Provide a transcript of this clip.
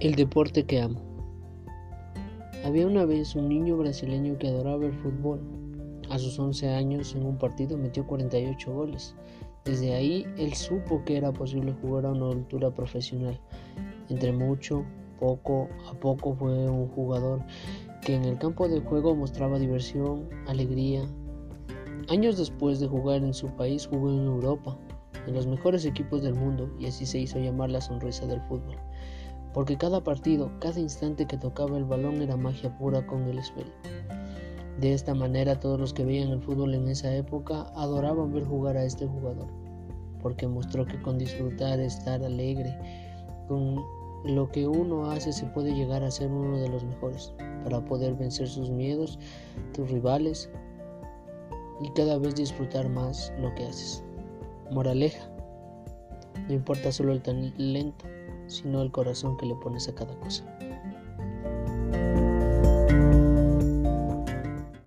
El deporte que amo. Había una vez un niño brasileño que adoraba el fútbol. A sus 11 años en un partido metió 48 goles. Desde ahí él supo que era posible jugar a una altura profesional. Entre mucho, poco a poco fue un jugador que en el campo de juego mostraba diversión, alegría. Años después de jugar en su país jugó en Europa, en los mejores equipos del mundo y así se hizo llamar la sonrisa del fútbol porque cada partido, cada instante que tocaba el balón era magia pura con el esférico. De esta manera todos los que veían el fútbol en esa época adoraban ver jugar a este jugador, porque mostró que con disfrutar, estar alegre, con lo que uno hace se puede llegar a ser uno de los mejores, para poder vencer sus miedos, tus rivales y cada vez disfrutar más lo que haces. Moraleja, no importa solo el talento, sino el corazón que le pones a cada cosa.